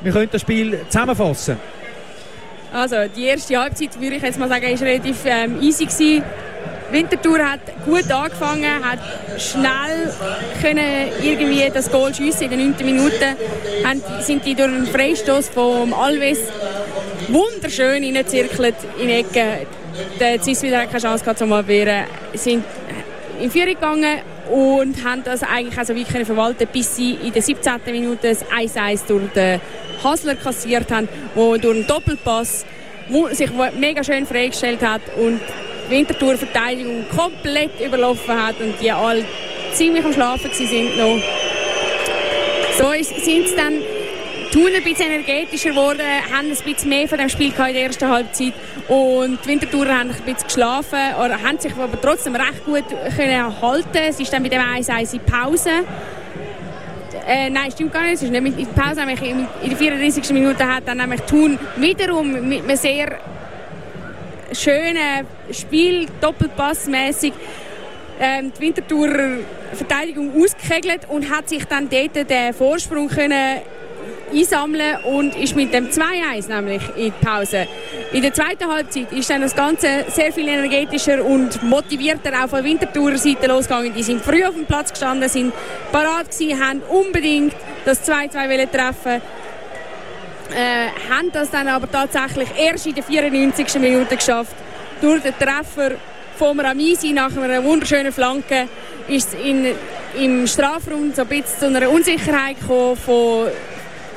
wir können das Spiel zusammenfassen. Also die erste Halbzeit würde ich jetzt mal sagen, ist relativ ähm, easy gewesen. Winterthur hat gut angefangen, hat schnell können irgendwie das Goal schiessen in den 9. Minuten. Haben, sind die durch einen Freistoß von Alves wunderschön reingezirkelt in die Ecke. Der Ziswiller hat keine Chance gehabt zum Abwehren. Sind in Führung gegangen und haben das eigentlich also können verwalten, bis sie in der 17. Minute das 1-1 durch den Hasler kassiert haben, wo durch einen Doppelpass sich mega schön freigestellt hat und die Winterthur Verteidigung komplett überlaufen hat und die alle ziemlich am Schlafen sind noch. So sind es dann Thun ein bisschen energetischer geworden, haben ein bisschen mehr von dem Spiel in der ersten Halbzeit und die Winterthurer haben ein bisschen geschlafen, oder haben sich aber trotzdem recht gut können halten. Es ist dann mit dem 1-1 in Pause. Äh, nein, stimmt gar nicht. Es ist nicht mit, in Pause, nämlich in, der 34. Minute hat dann nämlich Thun wiederum mit einem sehr schönen Spiel, doppelpassmäßig ähm, die Winterthurer Verteidigung ausgekegelt und hat sich dann dort den Vorsprung können einsammeln und ist mit dem 2-1 nämlich in die Pause. In der zweiten Halbzeit ist dann das Ganze sehr viel energetischer und motivierter auch von Winterthurer Seite losgegangen. Die sind früh auf dem Platz gestanden, sind parat gewesen, haben unbedingt das 2-2 treffen äh, haben das dann aber tatsächlich erst in der 94. Minute geschafft. Durch den Treffer von Ramisi nach einer wunderschönen Flanke ist es in, im Strafraum so ein bisschen zu einer Unsicherheit gekommen von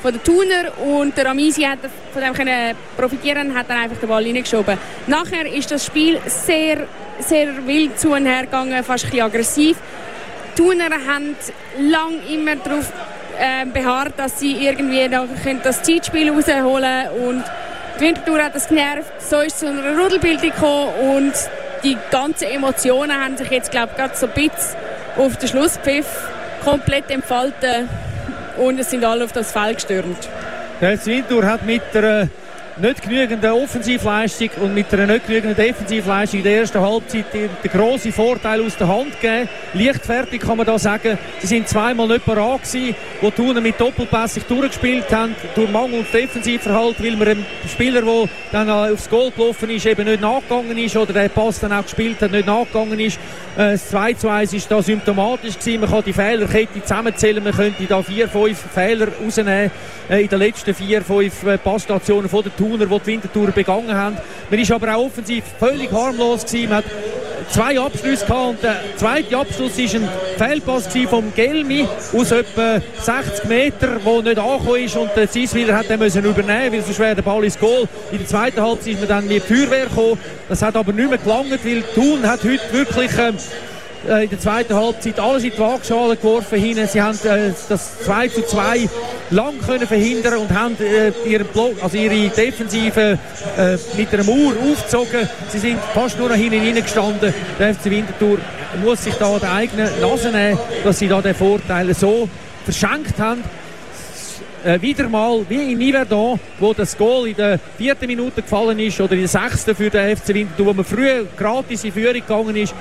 von der Thuner und der Amisi hat von dem können profitieren und hat dann einfach den Ball reingeschoben. Nachher ist das Spiel sehr, sehr wild zu und her gegangen, fast ein bisschen aggressiv. Die Thuner haben lang immer darauf äh, beharrt, dass sie irgendwie noch das Zeitspiel rausholen können die Wintertour hat das genervt. So ist es zu einer Rudelbildung gekommen und die ganzen Emotionen haben sich jetzt, glaube ich, gerade so ein bisschen auf den Schlusspfiff komplett entfalten und es sind alle auf das Feld gestürmt. Der Wintour hat mit der nicht genügend Offensivleistung und mit einer nicht genügend Defensivleistung in der ersten Halbzeit den grossen Vorteil aus der Hand gegeben. Leichtfertig kann man da sagen. Sie sind zweimal nicht parat gewesen, wo Thuner mit Doppelpass sich durchgespielt haben, durch Mangel und Defensivverhalten, weil man einem Spieler, der dann aufs Goal gelaufen ist, eben nicht nachgegangen ist oder der Pass dann auch gespielt hat, nicht nachgegangen ist. Äh, das 2 zu 1 ist da symptomatisch gewesen. Man kann die Fehlerkette zusammenzählen, man könnte da vier, fünf Fehler rausnehmen äh, in den letzten vier, fünf äh, Passstationen von der Thuner, die die Wintertour begangen haben. Man ist aber auch offensiv völlig harmlos gewesen. Man hat zwei Abschlüsse gehabt und der zweite Abschluss ist ein Fehlpass vom Gelmi aus etwa 60 Meter, wo nicht angekommen ist und der Ziswiller hat den übernehmen, weil sonst wäre der Ball ins Goal. In der zweiten Halbzeit ist man dann mit Feuerwehr gekommen. Das hat aber nicht mehr gelangt, weil Thun hat heute wirklich ähm, äh, in der zweiten Halbzeit alles in die Waagschale geworfen hin. Sie haben äh, das 2 zu 2 lang können verhindern und haben äh, ihren Block, also ihre Defensive äh, mit einer Mauer aufgezogen. Sie sind fast nur noch hinten gestanden. Der FC Winterthur muss sich da die eigene Nase nehmen, dass sie da den Vorteil so verschenkt haben. Äh, wieder mal wie in Yverdon, wo das Goal in der vierten Minute gefallen ist oder in der sechsten für den FC Winterthur, wo man früher gratis in Führung gegangen ist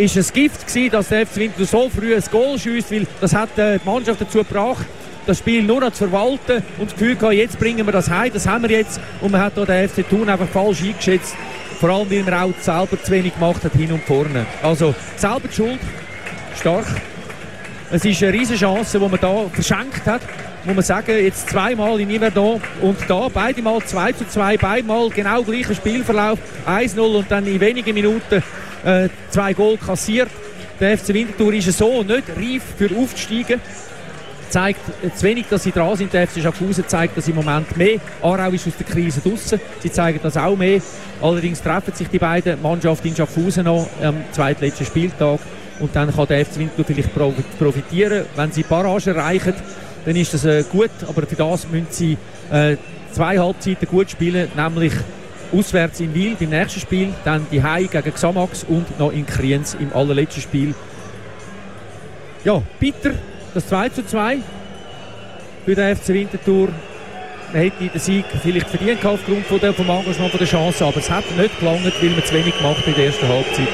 ist es Gift gewesen, dass der FC Winterthur so früh ein Goal schießt, weil das hat äh, die Mannschaft dazu gebracht, das Spiel nur noch zu verwalten und das Gefühl gehabt, jetzt bringen wir das heim, das haben wir jetzt. Und man hat da den FC Thun einfach falsch eingeschätzt, vor allem weil man auch selber zu wenig gemacht hat hin und vorne. Also selber die Schuld, stark. Es ist eine riesige Chance, die man da verschenkt hat. Muss man sagen, jetzt zweimal in Yverdon und da. Beide Mal 2 zu 2, beide Mal genau gleicher Spielverlauf, 1-0 und dann in wenigen Minuten äh, zwei Goal kassiert. Der FC Winterthur ist so nicht reif für aufzusteigen. Zeigt zu wenig, dass sie dran sind. Der FC Schaffhausen zeigt das im Moment mehr. Aarau ist aus der Krise draußen. Sie zeigen das auch mehr. Allerdings treffen sich die beiden Mannschaften in Schaffhausen noch am zweitletzten Spieltag. Und dann kann der FC Winterthur vielleicht profitieren. Wenn sie Barrage erreichen, dann ist das äh, gut. Aber für das müssen sie äh, zwei Halbzeiten gut spielen, nämlich auswärts in Wiel beim nächsten Spiel, dann die Hai gegen Xamax und noch in Kriens im allerletzten Spiel. Ja, bitter, das 2 zu 2 für den FC Winterthur. Man hätte den Sieg vielleicht verdient aufgrund von dem, vom Engagement, von der Chance, aber es hat nicht gelangt, weil man zu wenig gemacht in der ersten Halbzeit.